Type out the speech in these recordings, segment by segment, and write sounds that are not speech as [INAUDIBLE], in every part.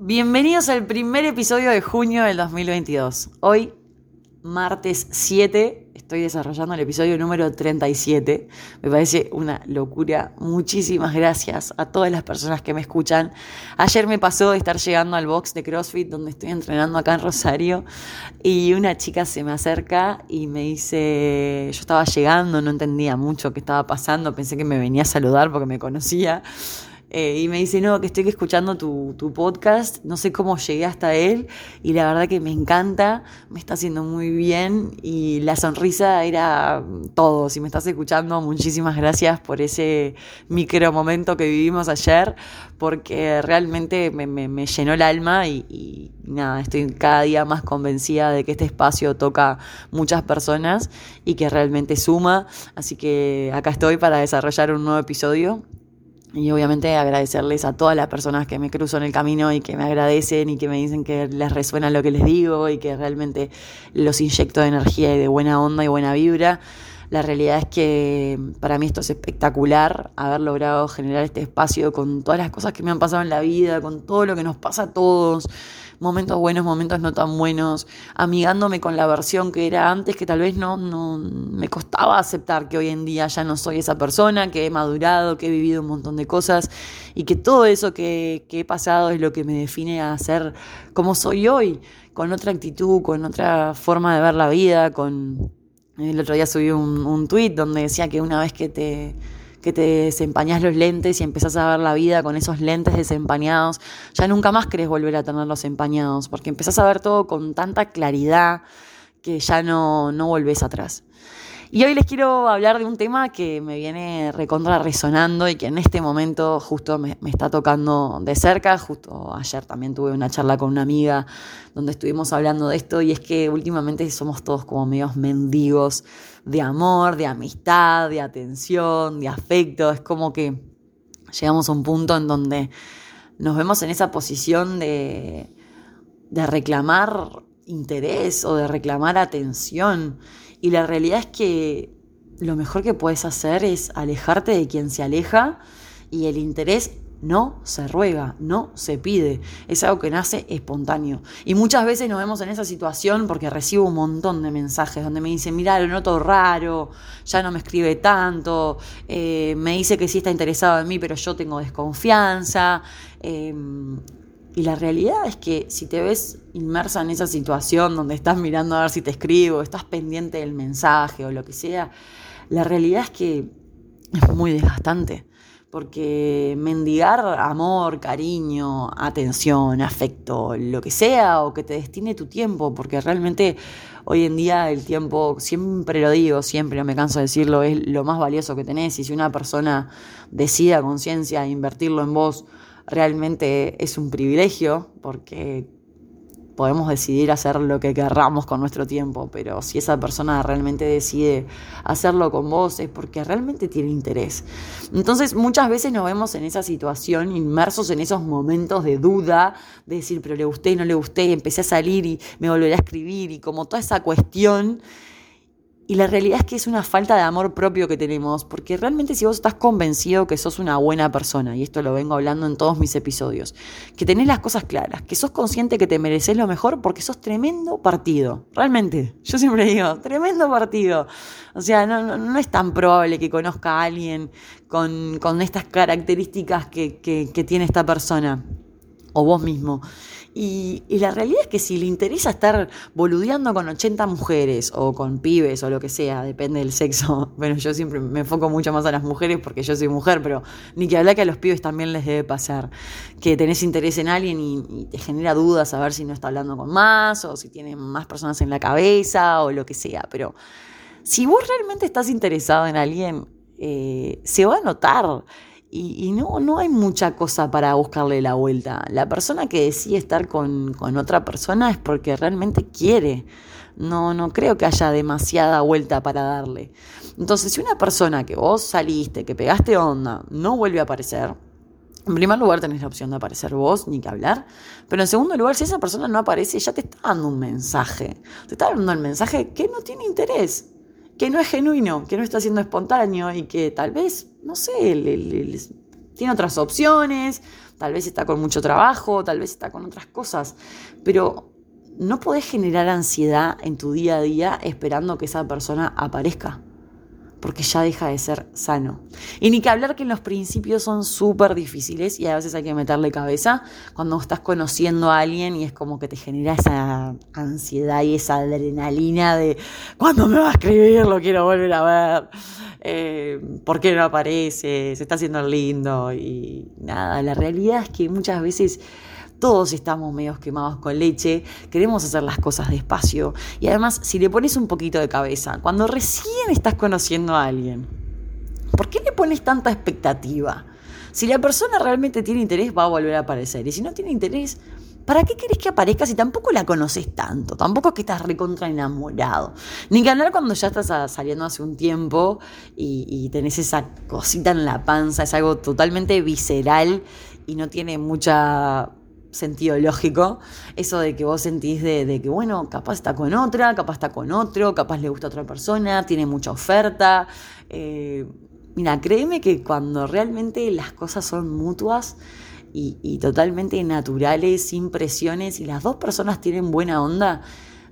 Bienvenidos al primer episodio de junio del 2022. Hoy, martes 7, estoy desarrollando el episodio número 37. Me parece una locura. Muchísimas gracias a todas las personas que me escuchan. Ayer me pasó de estar llegando al box de CrossFit donde estoy entrenando acá en Rosario y una chica se me acerca y me dice, yo estaba llegando, no entendía mucho qué estaba pasando, pensé que me venía a saludar porque me conocía. Eh, y me dice, no, que estoy escuchando tu, tu, podcast, no sé cómo llegué hasta él y la verdad que me encanta, me está haciendo muy bien y la sonrisa era todo. Si me estás escuchando, muchísimas gracias por ese micro momento que vivimos ayer, porque realmente me, me, llenó el alma y nada, estoy cada día más convencida de que este espacio toca muchas personas y que realmente suma. Así que acá estoy para desarrollar un nuevo episodio y obviamente agradecerles a todas las personas que me cruzan en el camino y que me agradecen y que me dicen que les resuena lo que les digo y que realmente los inyecto de energía y de buena onda y buena vibra. La realidad es que para mí esto es espectacular, haber logrado generar este espacio con todas las cosas que me han pasado en la vida, con todo lo que nos pasa a todos momentos buenos, momentos no tan buenos, amigándome con la versión que era antes, que tal vez no, no me costaba aceptar que hoy en día ya no soy esa persona, que he madurado, que he vivido un montón de cosas y que todo eso que, que he pasado es lo que me define a ser como soy hoy, con otra actitud, con otra forma de ver la vida, con... El otro día subí un, un tweet donde decía que una vez que te que te desempañas los lentes y empezás a ver la vida con esos lentes desempañados, ya nunca más querés volver a tenerlos empañados, porque empezás a ver todo con tanta claridad que ya no, no volvés atrás. Y hoy les quiero hablar de un tema que me viene recontra resonando y que en este momento justo me, me, está tocando de cerca. Justo ayer también tuve una charla con una amiga donde estuvimos hablando de esto y es que últimamente somos todos como medios mendigos de amor, de amistad, de atención, de afecto. Es como que llegamos a un punto en donde nos vemos en esa posición de, de reclamar interés o de reclamar atención. Y la realidad es que lo mejor que puedes hacer es alejarte de quien se aleja y el interés no se ruega, no se pide, es algo que nace espontáneo. Y muchas veces nos vemos en esa situación porque recibo un montón de mensajes donde me dicen, mira, lo noto raro, ya no me escribe tanto, eh, me dice que sí está interesado en mí, pero yo tengo desconfianza. Eh, y la realidad es que si te ves inmersa en esa situación donde estás mirando a ver si te escribo, estás pendiente del mensaje o lo que sea, la realidad es que es muy desgastante. Porque mendigar amor, cariño, atención, afecto, lo que sea, o que te destine tu tiempo, porque realmente hoy en día el tiempo, siempre lo digo, siempre no me canso de decirlo, es lo más valioso que tenés, y si una persona decide a conciencia invertirlo en vos, realmente es un privilegio, porque podemos decidir hacer lo que querramos con nuestro tiempo, pero si esa persona realmente decide hacerlo con vos es porque realmente tiene interés. Entonces muchas veces nos vemos en esa situación, inmersos en esos momentos de duda, de decir, pero le gusté, no le gusté, empecé a salir y me volveré a escribir y como toda esa cuestión y la realidad es que es una falta de amor propio que tenemos, porque realmente si vos estás convencido que sos una buena persona, y esto lo vengo hablando en todos mis episodios, que tenés las cosas claras, que sos consciente que te mereces lo mejor porque sos tremendo partido, realmente, yo siempre digo, tremendo partido. O sea, no, no, no es tan probable que conozca a alguien con, con estas características que, que, que tiene esta persona, o vos mismo. Y, la realidad es que si le interesa estar boludeando con 80 mujeres o con pibes o lo que sea, depende del sexo. [LAUGHS] Bueno, yo siempre me enfoco mucho más a las mujeres porque yo soy mujer, pero ni que hablar que a los pibes también les debe pasar. Que tenés interés en alguien y, y te genera dudas a ver si no está hablando con más o si tiene más personas en la cabeza o lo que sea. Pero si vos realmente estás interesado en alguien, eh, se va a notar. Y, no, no hay mucha cosa para buscarle la vuelta. La persona que decide estar con, con, otra persona es porque realmente quiere. No, no creo que haya demasiada vuelta para darle. Entonces, si una persona que vos saliste, que pegaste onda, no vuelve a aparecer, en primer lugar tenés la opción de aparecer vos, ni que hablar. Pero en segundo lugar, si esa persona no aparece, ya te está dando un mensaje. Te está dando el mensaje que no tiene interés que no es genuino, que no está siendo espontáneo y que tal vez, no sé, le, le, tiene otras opciones, tal vez está con mucho trabajo, tal vez está con otras cosas, pero no podés generar ansiedad en tu día a día esperando que esa persona aparezca porque ya deja de ser sano. Y ni que hablar que los principios son súper difíciles y a veces hay que meterle cabeza cuando estás conociendo a alguien y es como que te genera esa ansiedad y esa adrenalina de ¿cuándo me va a escribir? Lo quiero volver a ver. Eh, ¿Por qué no aparece? Se está haciendo lindo y nada, la realidad es que muchas veces todos estamos medio quemados con leche, queremos hacer las cosas despacio. Y además, si le pones un poquito de cabeza, cuando recién estás conociendo a alguien, ¿por qué le pones tanta expectativa? Si la persona realmente tiene interés, va a volver a aparecer. Y si no tiene interés, ¿para qué querés que aparezca si tampoco la conoces tanto? Tampoco es que estás recontra enamorado. Ni hablar cuando ya estás saliendo hace un tiempo y, y tenés esa cosita en la panza, es algo totalmente visceral y no tiene mucha sentido lógico, eso de que vos sentís de, que, bueno, capaz está con otra, capaz está con otro, capaz le gusta a otra persona, tiene mucha oferta. Eh, mira, créeme que cuando realmente las cosas son mutuas y, y totalmente naturales, sin presiones, y las dos personas tienen buena onda,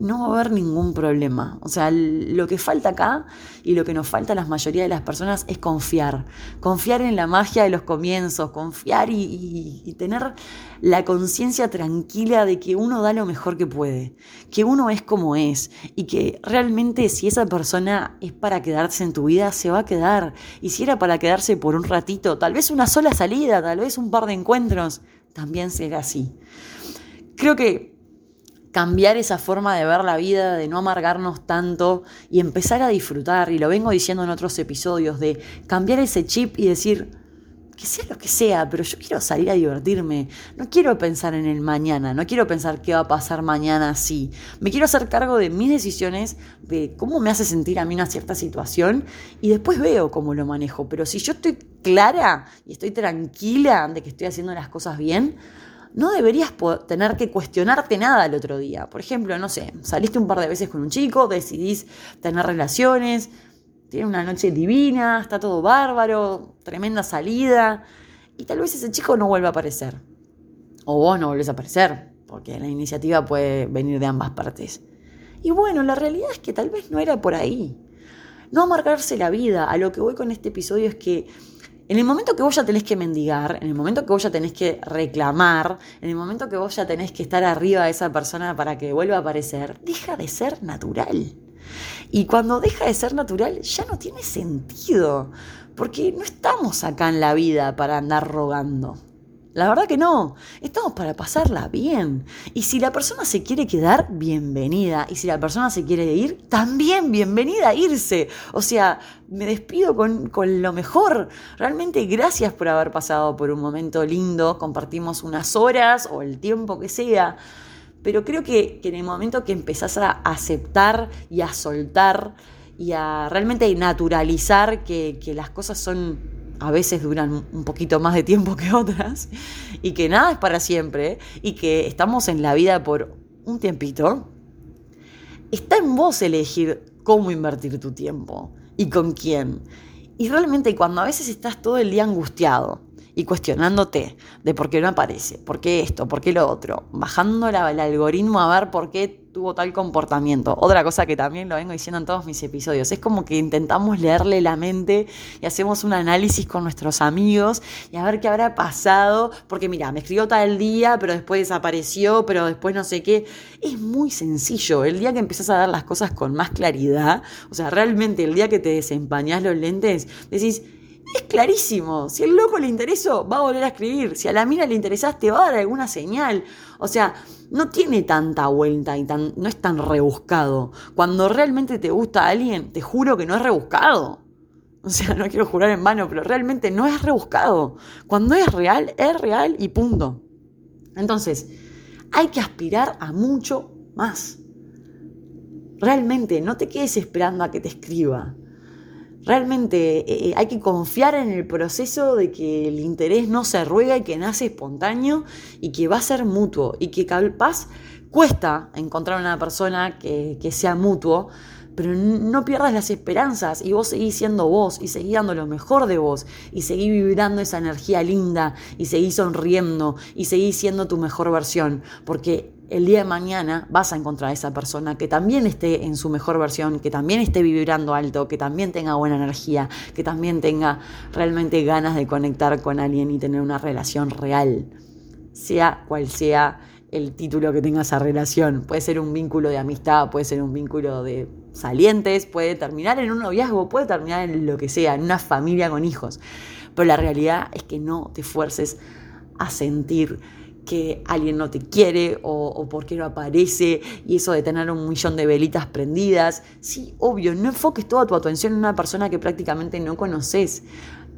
no va a haber ningún problema. O sea, lo que falta acá y lo que nos falta a la mayoría de las personas es confiar. Confiar en la magia de los comienzos, confiar y, tener la conciencia tranquila de que uno da lo mejor que puede, que uno es como es y que realmente si esa persona es para quedarse en tu vida, se va a quedar. Y si era para quedarse por un ratito, tal vez una sola salida, tal vez un par de encuentros, también será así. Creo que cambiar esa forma de ver la vida, de no amargarnos tanto y empezar a disfrutar, y lo vengo diciendo en otros episodios, de cambiar ese chip y decir, que sea lo que sea, pero yo quiero salir a divertirme, no quiero pensar en el mañana, no quiero pensar qué va a pasar mañana así, me quiero hacer cargo de mis decisiones, de cómo me hace sentir a mí una cierta situación y después veo cómo lo manejo, pero si yo estoy clara y estoy tranquila de que estoy haciendo las cosas bien, no deberías tener que cuestionarte nada el otro día. Por ejemplo, no sé, saliste un par de veces con un chico, decidís tener relaciones, tiene una noche divina, está todo bárbaro, tremenda salida, y tal vez ese chico no vuelva a aparecer. O vos no volvés a aparecer, porque la iniciativa puede venir de ambas partes. Y bueno, la realidad es que tal vez no era por ahí. No amargarse la vida. A lo que voy con este episodio es que en el momento que vos ya tenés que mendigar, en el momento que vos ya tenés que reclamar, en el momento que vos ya tenés que estar arriba de esa persona para que vuelva a aparecer, deja de ser natural. Y cuando deja de ser natural ya no tiene sentido, porque no estamos acá en la vida para andar rogando. La verdad que no, estamos para pasarla bien. Y si la persona se quiere quedar, bienvenida. Y si la persona se quiere ir, también bienvenida a irse. O sea, me despido con, lo mejor. Realmente gracias por haber pasado por un momento lindo. Compartimos unas horas o el tiempo que sea. Pero creo que, en el momento que empezás a aceptar y a soltar y a realmente naturalizar que, que las cosas son a veces duran un poquito más de tiempo que otras, y que nada es para siempre, y que estamos en la vida por un tiempito, está en vos elegir cómo invertir tu tiempo y con quién. Y realmente cuando a veces estás todo el día angustiado y cuestionándote de por qué no aparece, por qué esto, por qué lo otro, bajando el algoritmo a ver por qué tuvo tal comportamiento. Otra cosa que también lo vengo diciendo en todos mis episodios, es como que intentamos leerle la mente y hacemos un análisis con nuestros amigos y a ver qué habrá pasado, porque mira, me escribió tal día, pero después desapareció, pero después no sé qué. Es muy sencillo, el día que empiezas a dar las cosas con más claridad, o sea, realmente el día que te desempañás los lentes, decís, es clarísimo. Si al loco le interesó, va a volver a escribir. Si a la mina le interesaste, va a dar alguna señal. O sea, no tiene tanta vuelta y tan, no es tan rebuscado. Cuando realmente te gusta a alguien, te juro que no es rebuscado. O sea, no quiero jurar en vano, pero realmente no es rebuscado. Cuando es real, es real y punto. Entonces, hay que aspirar a mucho más. Realmente, no te quedes esperando a que te escriba. Realmente eh, eh, hay que confiar en el proceso de que el interés no se ruega y que nace espontáneo y que va a ser mutuo y que capaz cuesta encontrar una persona que, sea mutuo, pero no pierdas las esperanzas y vos seguís siendo vos y seguís dando lo mejor de vos y seguís vibrando esa energía linda y seguís sonriendo y seguís siendo tu mejor versión, porque el día de mañana vas a encontrar a esa persona que también esté en su mejor versión, que también esté vibrando alto, que también tenga buena energía, que también tenga realmente ganas de conectar con alguien y tener una relación real, sea cual sea el título que tenga esa relación. Puede ser un vínculo de amistad, puede ser un vínculo de salientes, puede terminar en un noviazgo, puede terminar en lo que sea, en una familia con hijos. Pero la realidad es que no te fuerces a sentir que alguien no te quiere o, o por qué no aparece y eso de tener un millón de velitas prendidas. Sí, obvio, no enfoques toda tu atención en una persona que prácticamente no conoces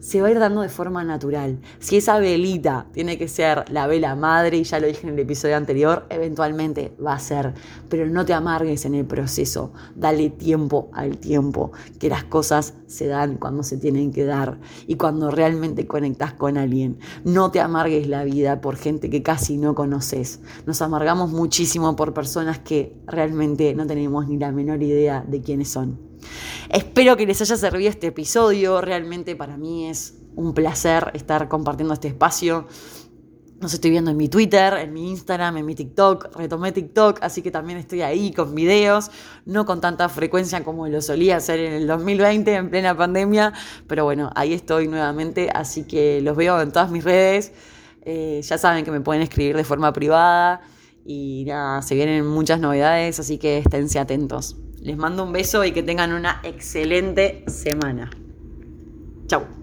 se va a ir dando de forma natural. Si esa velita tiene que ser la vela madre, y ya lo dije en el episodio anterior, eventualmente va a ser. Pero no te amargues en el proceso. Dale tiempo al tiempo, que las cosas se dan cuando se tienen que dar y cuando realmente conectas con alguien. No te amargues la vida por gente que casi no conoces. Nos amargamos muchísimo por personas que realmente no tenemos ni la menor idea de quiénes son. Espero que les haya servido este episodio. Realmente para mí es un placer estar compartiendo este espacio. Nos estoy viendo en mi Twitter, en mi Instagram, en mi TikTok. Retomé TikTok, así que también estoy ahí con videos, no con tanta frecuencia como lo solía hacer en el 2020, en plena pandemia. Pero bueno, ahí estoy nuevamente, así que los veo en todas mis redes. Eh, ya saben que me pueden escribir de forma privada. Y nada, se vienen muchas novedades, así que esténse atentos. Les mando un beso y que tengan una excelente semana. Chau.